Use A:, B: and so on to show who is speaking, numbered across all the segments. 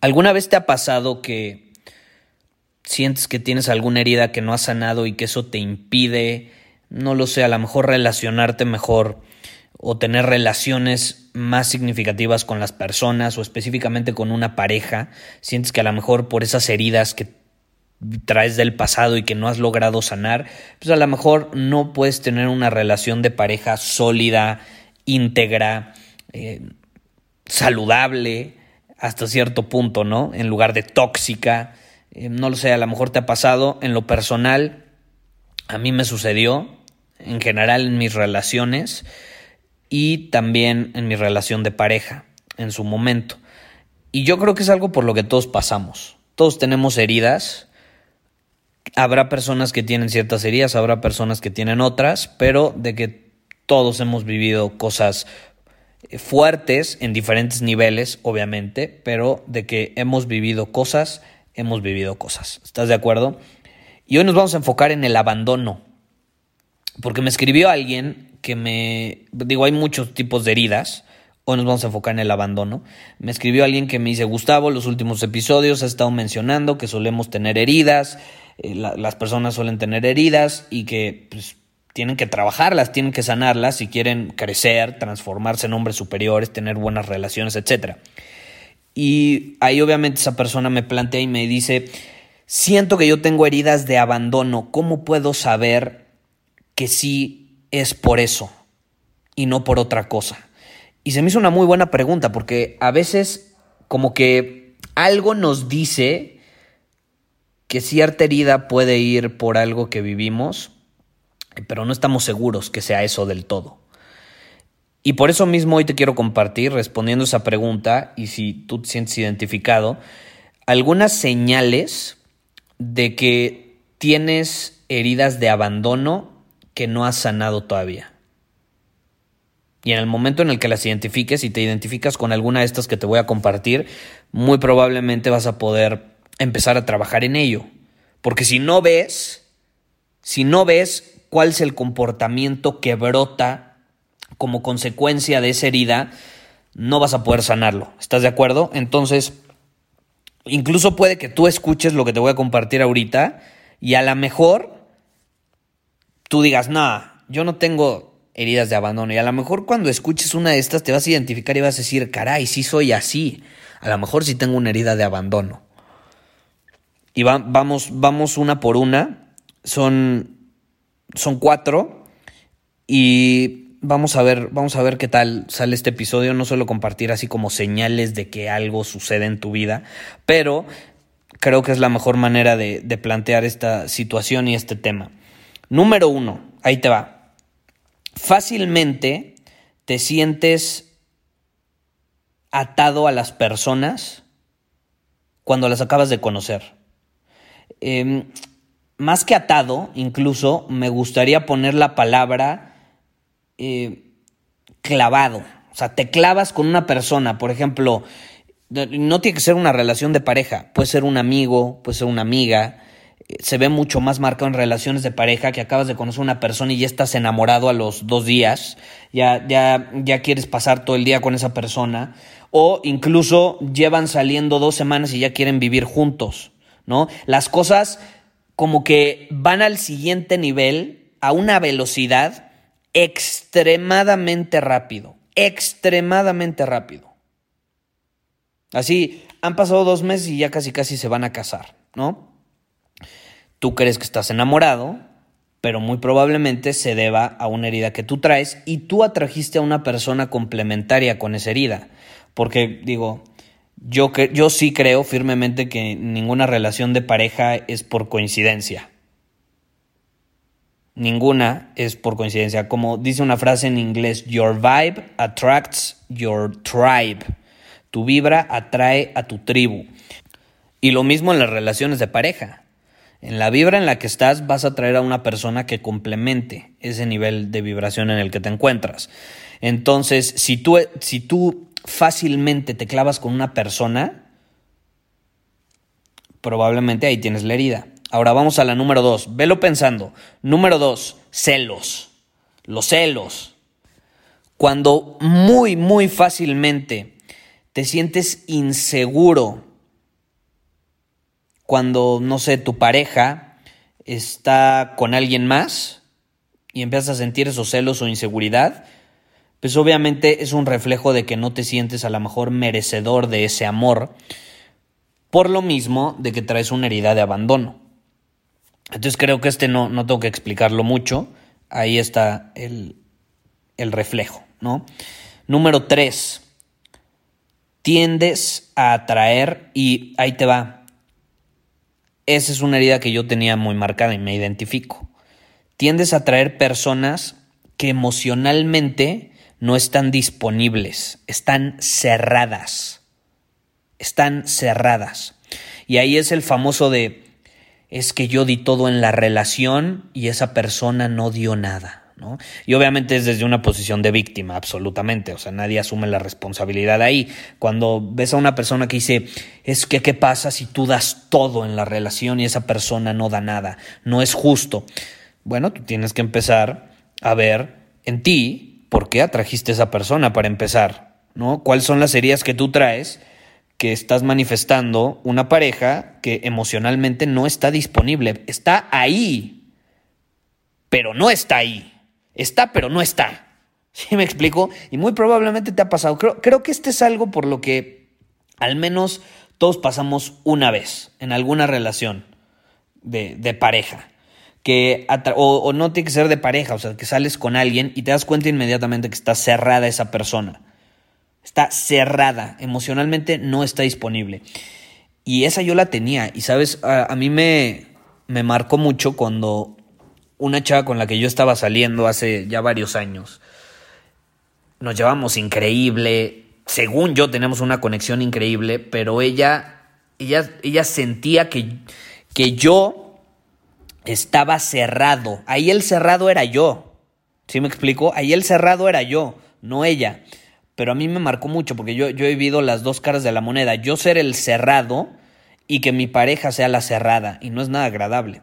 A: ¿Alguna vez te ha pasado que sientes que tienes alguna herida que no has sanado y que eso te impide, no lo sé, a lo mejor relacionarte mejor o tener relaciones más significativas con las personas o específicamente con una pareja? Sientes que a lo mejor por esas heridas que traes del pasado y que no has logrado sanar, pues a lo mejor no puedes tener una relación de pareja sólida, íntegra, eh, saludable, hasta cierto punto, ¿no? En lugar de tóxica. Eh, no lo sé, a lo mejor te ha pasado. En lo personal, a mí me sucedió, en general en mis relaciones y también en mi relación de pareja, en su momento. Y yo creo que es algo por lo que todos pasamos. Todos tenemos heridas. Habrá personas que tienen ciertas heridas, habrá personas que tienen otras, pero de que todos hemos vivido cosas fuertes en diferentes niveles, obviamente, pero de que hemos vivido cosas, hemos vivido cosas. ¿Estás de acuerdo? Y hoy nos vamos a enfocar en el abandono. Porque me escribió alguien que me... Digo, hay muchos tipos de heridas. Hoy nos vamos a enfocar en el abandono. Me escribió alguien que me dice, Gustavo, los últimos episodios ha estado mencionando que solemos tener heridas, eh, las personas suelen tener heridas y que pues, tienen que trabajarlas, tienen que sanarlas si quieren crecer, transformarse en hombres superiores, tener buenas relaciones, etc. Y ahí obviamente esa persona me plantea y me dice, siento que yo tengo heridas de abandono, ¿cómo puedo saber que sí es por eso y no por otra cosa? Y se me hizo una muy buena pregunta porque a veces como que algo nos dice que cierta herida puede ir por algo que vivimos pero no estamos seguros que sea eso del todo. Y por eso mismo hoy te quiero compartir, respondiendo esa pregunta, y si tú te sientes identificado, algunas señales de que tienes heridas de abandono que no has sanado todavía. Y en el momento en el que las identifiques y te identificas con alguna de estas que te voy a compartir, muy probablemente vas a poder empezar a trabajar en ello. Porque si no ves, si no ves cuál es el comportamiento que brota como consecuencia de esa herida, no vas a poder sanarlo. ¿Estás de acuerdo? Entonces, incluso puede que tú escuches lo que te voy a compartir ahorita y a lo mejor tú digas, no, yo no tengo heridas de abandono. Y a lo mejor cuando escuches una de estas te vas a identificar y vas a decir, caray, sí soy así. A lo mejor sí tengo una herida de abandono. Y vamos, vamos una por una. Son son cuatro y vamos a ver, vamos a ver qué tal sale este episodio. No suelo compartir así como señales de que algo sucede en tu vida, pero creo que es la mejor manera de, de plantear esta situación y este tema. Número uno, ahí te va. Fácilmente te sientes atado a las personas cuando las acabas de conocer. Eh, más que atado, incluso me gustaría poner la palabra eh, clavado. O sea, te clavas con una persona, por ejemplo, no tiene que ser una relación de pareja, puede ser un amigo, puede ser una amiga. Eh, se ve mucho más marcado en relaciones de pareja que acabas de conocer a una persona y ya estás enamorado a los dos días, ya, ya, ya quieres pasar todo el día con esa persona, o incluso llevan saliendo dos semanas y ya quieren vivir juntos, ¿no? Las cosas como que van al siguiente nivel a una velocidad extremadamente rápido, extremadamente rápido. Así, han pasado dos meses y ya casi casi se van a casar, ¿no? Tú crees que estás enamorado, pero muy probablemente se deba a una herida que tú traes y tú atrajiste a una persona complementaria con esa herida. Porque digo, yo, yo sí creo firmemente que ninguna relación de pareja es por coincidencia. Ninguna es por coincidencia. Como dice una frase en inglés, your vibe attracts your tribe. Tu vibra atrae a tu tribu. Y lo mismo en las relaciones de pareja. En la vibra en la que estás vas a atraer a una persona que complemente ese nivel de vibración en el que te encuentras. Entonces, si tú, si tú fácilmente te clavas con una persona, probablemente ahí tienes la herida. Ahora vamos a la número dos. Velo pensando. Número dos, celos. Los celos. Cuando muy, muy fácilmente te sientes inseguro cuando, no sé, tu pareja está con alguien más y empiezas a sentir esos celos o inseguridad, pues obviamente es un reflejo de que no te sientes a lo mejor merecedor de ese amor, por lo mismo de que traes una herida de abandono. Entonces creo que este no, no tengo que explicarlo mucho, ahí está el, el reflejo, ¿no? Número tres, tiendes a atraer y ahí te va. Esa es una herida que yo tenía muy marcada y me identifico. Tiendes a atraer personas que emocionalmente no están disponibles, están cerradas. Están cerradas. Y ahí es el famoso de, es que yo di todo en la relación y esa persona no dio nada. ¿no? Y obviamente es desde una posición de víctima, absolutamente, o sea, nadie asume la responsabilidad ahí. Cuando ves a una persona que dice, es que, ¿qué pasa si tú das todo en la relación y esa persona no da nada? No es justo. Bueno, tú tienes que empezar a ver en ti ¿por qué atrajiste a esa persona para empezar? ¿No? ¿Cuáles son las heridas que tú traes que estás manifestando una pareja que emocionalmente no está disponible? Está ahí, pero no está ahí. Está, pero no está. ¿Sí me explico? Y muy probablemente te ha pasado. Creo, que este es algo por lo que al menos todos pasamos una vez en alguna relación de pareja que o, no tiene que ser de pareja, o sea, que sales con alguien y te das cuenta inmediatamente que está cerrada esa persona. Está cerrada, emocionalmente no está disponible. Y esa yo la tenía, y sabes, a, mí me, me marcó mucho cuando una chava con la que yo estaba saliendo hace ya varios años, nos llevamos increíble, según yo tenemos una conexión increíble, pero ella, ella, ella sentía que, que yo estaba cerrado. Ahí el cerrado era yo. ¿Sí me explico? Ahí el cerrado era yo, no ella. Pero a mí me marcó mucho porque yo, yo he vivido las dos caras de la moneda. Yo ser el cerrado y que mi pareja sea la cerrada. Y no es nada agradable.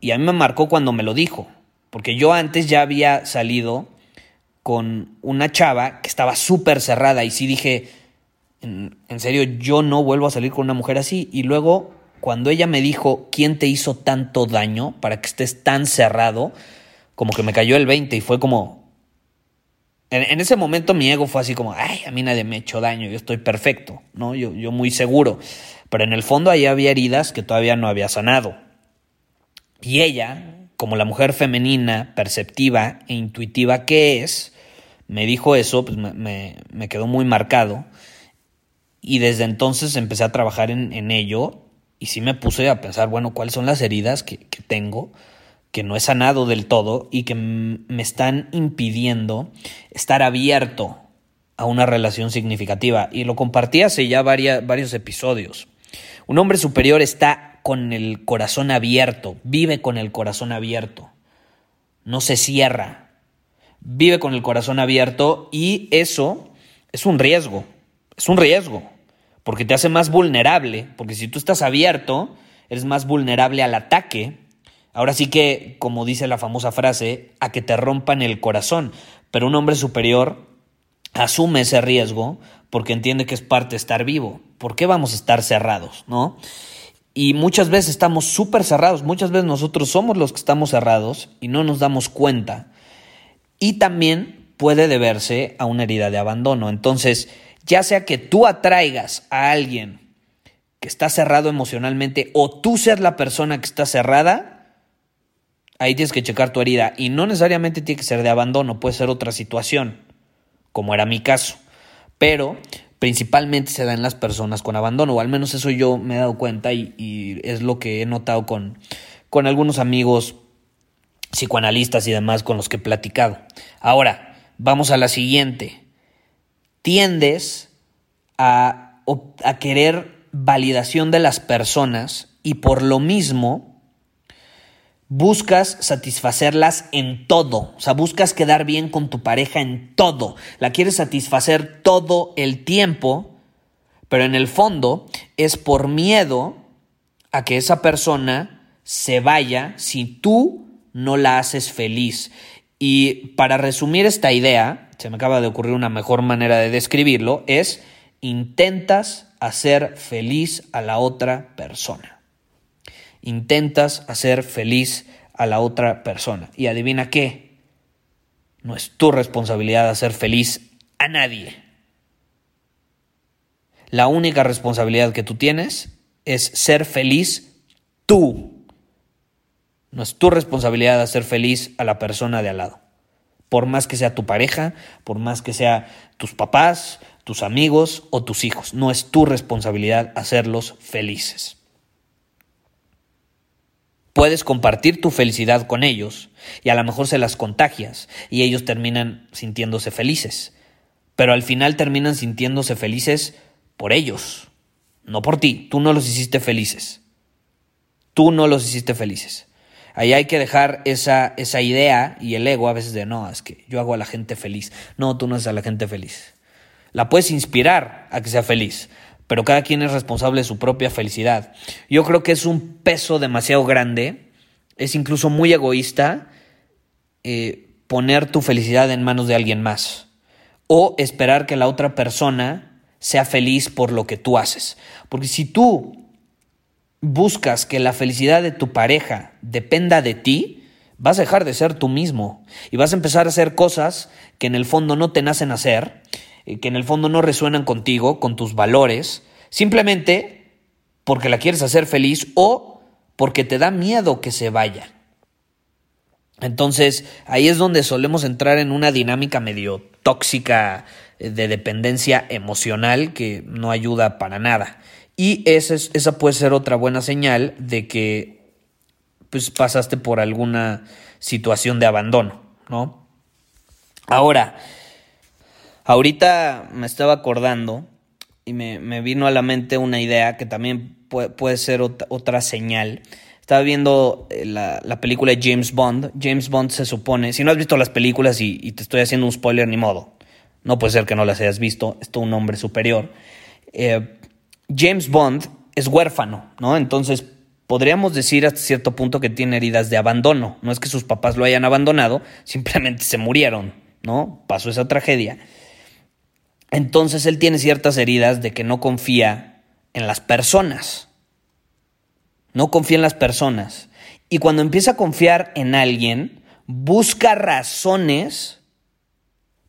A: Y a mí me marcó cuando me lo dijo. Porque yo antes ya había salido con una chava que estaba súper cerrada. Y sí dije, en, en serio, yo no vuelvo a salir con una mujer así. Y luego cuando ella me dijo, ¿quién te hizo tanto daño para que estés tan cerrado? Como que me cayó el 20 y fue como... En, ese momento mi ego fue así como, ay, a mí nadie me ha hecho daño, yo estoy perfecto, ¿no? Yo, yo muy seguro. Pero en el fondo ahí había heridas que todavía no había sanado. Y ella, como la mujer femenina, perceptiva e intuitiva que es, me dijo eso, pues me, me, quedó muy marcado. Y desde entonces empecé a trabajar en, en ello y sí me puse a pensar, bueno, cuáles son las heridas que, tengo, que no he sanado del todo y que me están impidiendo estar abierto a una relación significativa. Y lo compartí hace ya varios episodios. Un hombre superior está con el corazón abierto, vive con el corazón abierto, no se cierra, vive con el corazón abierto y eso es un riesgo, es un riesgo porque te hace más vulnerable, porque si tú estás abierto, eres más vulnerable al ataque. Ahora sí que, como dice la famosa frase, a que te rompan el corazón, pero un hombre superior asume ese riesgo porque entiende que es parte de estar vivo. ¿Por qué vamos a estar cerrados, no? Y muchas veces estamos súper cerrados, muchas veces nosotros somos los que estamos cerrados y no nos damos cuenta. Y también puede deberse a una herida de abandono. Entonces, ya sea que tú atraigas a alguien que está cerrado emocionalmente o tú ser la persona que está cerrada, ahí tienes que checar tu herida. Y no necesariamente tiene que ser de abandono, puede ser otra situación, como era mi caso. Pero principalmente se da en las personas con abandono, o al menos eso yo me he dado cuenta y, es lo que he notado con, con algunos amigos psicoanalistas y demás con los que he platicado. Ahora, vamos a la siguiente tiendes a, a querer validación de las personas y por lo mismo buscas satisfacerlas en todo, o sea, buscas quedar bien con tu pareja en todo, la quieres satisfacer todo el tiempo, pero en el fondo es por miedo a que esa persona se vaya si tú no la haces feliz. Y para resumir esta idea, se me acaba de ocurrir una mejor manera de describirlo, es intentas hacer feliz a la otra persona. intentas hacer feliz a la otra persona. Y adivina qué, no es tu responsabilidad hacer feliz a nadie. La única responsabilidad que tú tienes es ser feliz tú. No es tu responsabilidad hacer feliz a la persona de al lado. Por más que sea tu pareja, por más que sea tus papás, tus amigos o tus hijos. No es tu responsabilidad hacerlos felices. Puedes compartir tu felicidad con ellos y a lo mejor se las contagias y ellos terminan sintiéndose felices. Pero al final terminan sintiéndose felices por ellos, no por ti. Tú no los hiciste felices. Tú no los hiciste felices. Ahí hay que dejar esa, esa idea y el ego a veces de no, es que yo hago a la gente feliz. No, tú no haces a la gente feliz. La puedes inspirar a que sea feliz, pero cada quien es responsable de su propia felicidad. Yo creo que es un peso demasiado grande, es incluso muy egoísta eh, poner tu felicidad en manos de alguien más o esperar que la otra persona sea feliz por lo que tú haces. Porque si tú buscas que la felicidad de tu pareja dependa de ti, vas a dejar de ser tú mismo y vas a empezar a hacer cosas que en el fondo no te nacen hacer eh, que en el fondo no resuenan contigo, con tus valores, simplemente porque la quieres hacer feliz o porque te da miedo que se vaya. Entonces, ahí es donde solemos entrar en una dinámica medio tóxica eh, de dependencia emocional que no ayuda para nada. Y esa, es, esa puede ser otra buena señal de que pues, pasaste por alguna situación de abandono, ¿no? Ahora, Ahorita me estaba acordando y me, vino a la mente una idea que también puede, ser otra, señal. Estaba viendo eh, la, película de James Bond. James Bond se supone, si no has visto las películas y, te estoy haciendo un spoiler, ni modo. No puede ser que no las hayas visto, es todo un hombre superior. Eh, James Bond es huérfano, ¿no? Entonces podríamos decir hasta cierto punto que tiene heridas de abandono. No es que sus papás lo hayan abandonado, simplemente se murieron, ¿no? Pasó esa tragedia. Entonces él tiene ciertas heridas de que no confía en las personas. No confía en las personas. Y cuando empieza a confiar en alguien, busca razones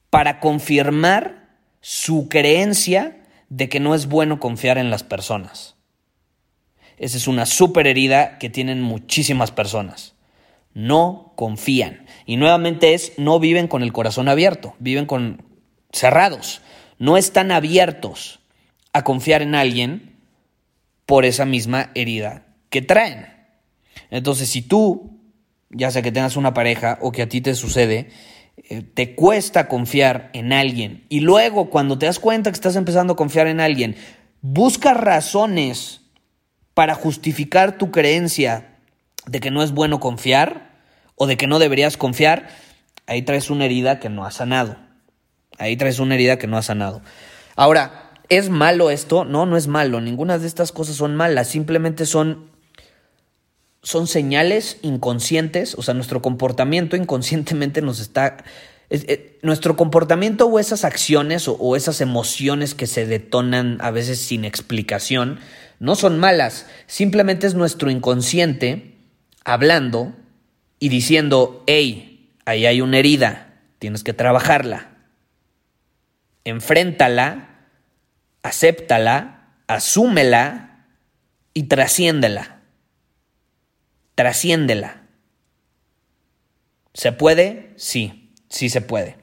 A: para confirmar su creencia de que no es bueno confiar en las personas. Esa es una super herida que tienen muchísimas personas. No confían. Y nuevamente es, no viven con el corazón abierto, viven con cerrados no están abiertos a confiar en alguien por esa misma herida que traen. Entonces, si tú, ya sea que tengas una pareja o que a ti te sucede, te cuesta confiar en alguien y luego cuando te das cuenta que estás empezando a confiar en alguien, buscas razones para justificar tu creencia de que no es bueno confiar o de que no deberías confiar, ahí traes una herida que no has sanado. Ahí traes una herida que no ha sanado. Ahora, ¿es malo esto? No, no es malo. Ninguna de estas cosas son malas. Simplemente son, son señales inconscientes. O sea, nuestro comportamiento inconscientemente nos está... Eh, nuestro comportamiento o esas acciones o esas emociones que se detonan a veces sin explicación no son malas. Simplemente es nuestro inconsciente hablando y diciendo, hey, ahí hay una herida, tienes que trabajarla enfréntala, acéptala, asúmela y trasciéndela. Trasciéndela. ¿Se puede? Sí, sí se puede.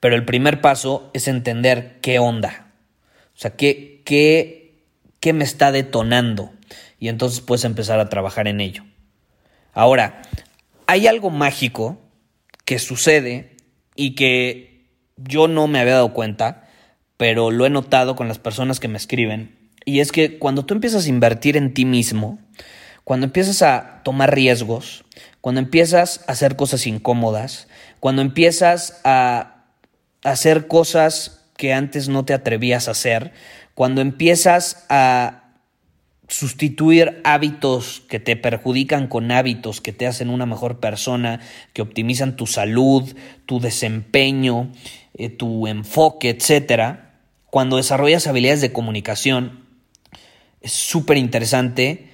A: Pero el primer paso es entender qué onda. O sea, qué, qué, qué me está detonando. Y entonces puedes empezar a trabajar en ello. Ahora, hay algo mágico que sucede y que yo no me había dado cuenta, pero lo he notado con las personas que me escriben, y es que cuando tú empiezas a invertir en ti mismo, cuando empiezas a tomar riesgos, cuando empiezas a hacer cosas incómodas, cuando empiezas a hacer cosas que antes no te atrevías a hacer, cuando empiezas a sustituir hábitos que te perjudican con hábitos que te hacen una mejor persona, que optimizan tu salud, tu desempeño, eh, tu enfoque, etcétera, cuando desarrollas habilidades de comunicación, es súper interesante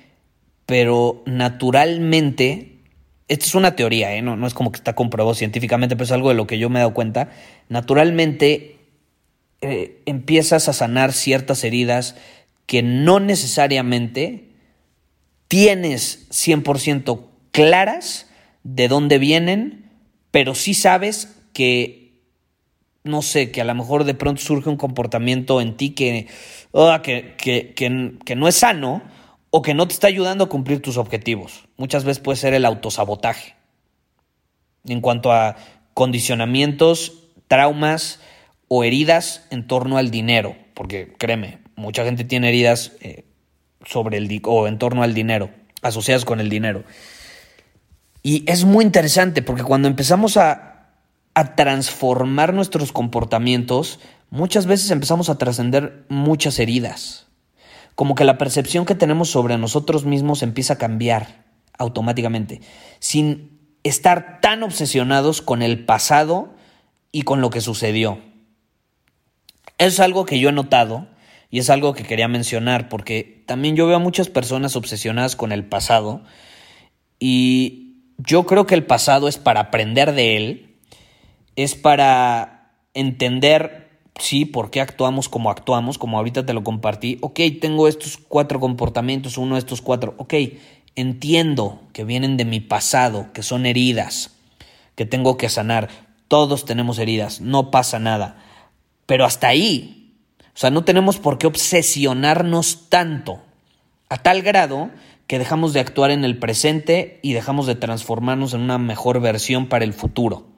A: pero naturalmente, esta es una teoría, ¿eh? no, no es como que está comprobado científicamente, pero es algo de lo que yo me he dado cuenta, naturalmente eh, empiezas a sanar ciertas heridas que no necesariamente tienes 100% claras de dónde vienen, pero sí sabes que, no sé, que a lo mejor de pronto surge un comportamiento en ti que, ah, que, que, que no es sano o que no te está ayudando a cumplir tus objetivos. Muchas veces puede ser el autosabotaje. En cuanto a condicionamientos, traumas o heridas en torno al dinero, porque créeme, mucha gente tiene heridas eh, sobre el o en torno al dinero, asociadas con el dinero. Y es muy interesante porque cuando empezamos a, a transformar nuestros comportamientos, muchas veces empezamos a trascender muchas heridas como que la percepción que tenemos sobre nosotros mismos empieza a cambiar automáticamente, sin estar tan obsesionados con el pasado y con lo que sucedió. Eso es algo que yo he notado y es algo que quería mencionar porque también yo veo a muchas personas obsesionadas con el pasado y yo creo que el pasado es para aprender de él, es para entender sí, por qué actuamos como actuamos, como ahorita te lo compartí. Ok, tengo estos cuatro comportamientos, uno de estos cuatro. Ok, entiendo que vienen de mi pasado, que son heridas, que tengo que sanar. Todos tenemos heridas, no pasa nada. Pero hasta ahí, o sea, no tenemos por qué obsesionarnos tanto, a tal grado que dejamos de actuar en el presente y dejamos de transformarnos en una mejor versión para el futuro.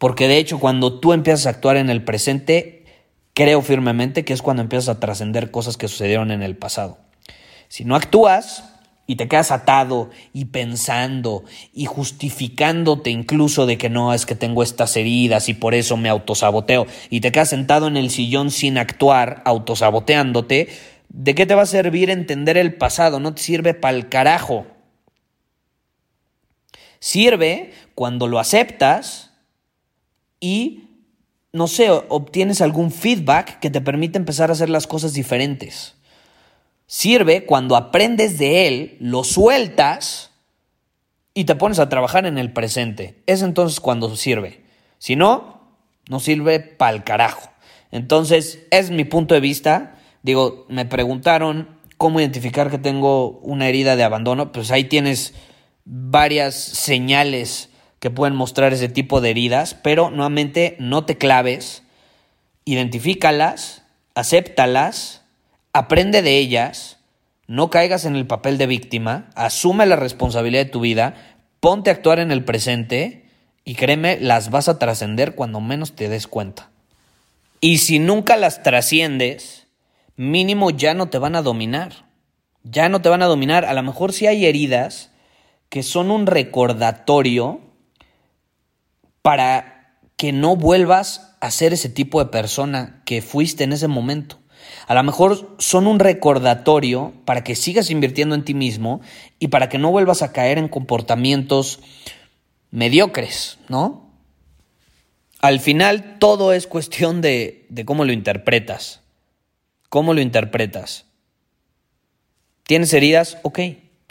A: Porque de hecho cuando tú empiezas a actuar en el presente, creo firmemente que es cuando empiezas a trascender cosas que sucedieron en el pasado. Si no actúas y te quedas atado y pensando y justificándote incluso de que no es que tengo estas heridas y por eso me autosaboteo y te quedas sentado en el sillón sin actuar, autosaboteándote, ¿de qué te va a servir entender el pasado? No te sirve para el carajo. Sirve cuando lo aceptas y, no sé, obtienes algún feedback que te permite empezar a hacer las cosas diferentes. Sirve cuando aprendes de él, lo sueltas y te pones a trabajar en el presente. Es entonces cuando sirve. Si no, no sirve pa'l carajo. Entonces, es mi punto de vista. Digo, me preguntaron cómo identificar que tengo una herida de abandono. Pues ahí tienes varias señales que pueden mostrar ese tipo de heridas, pero nuevamente no te claves, identifícalas, acéptalas, aprende de ellas, no caigas en el papel de víctima, asume la responsabilidad de tu vida, ponte a actuar en el presente y créeme, las vas a trascender cuando menos te des cuenta. Y si nunca las trasciendes, mínimo ya no te van a dominar. Ya no te van a dominar. A lo mejor si hay heridas que son un recordatorio para que no vuelvas a ser ese tipo de persona que fuiste en ese momento. A lo mejor son un recordatorio para que sigas invirtiendo en ti mismo y para que no vuelvas a caer en comportamientos mediocres, ¿no? Al final todo es cuestión de, de cómo lo interpretas. ¿Cómo lo interpretas? ¿Tienes heridas? Ok,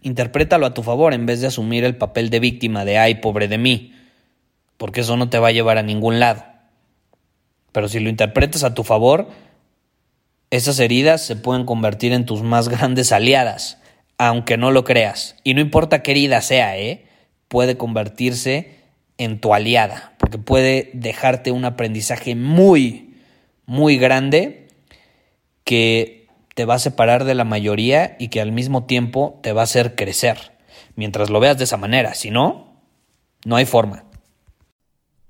A: interprétalo a tu favor en vez de asumir el papel de víctima de ay, pobre de mí porque eso no te va a llevar a ningún lado. Pero si lo interpretas a tu favor, esas heridas se pueden convertir en tus más grandes aliadas, aunque no lo creas. Y no importa qué herida sea, ¿eh? puede convertirse en tu aliada, porque puede dejarte un aprendizaje muy, muy grande que te va a separar de la mayoría y que al mismo tiempo te va a hacer crecer, mientras lo veas de esa manera. Si no, no hay forma.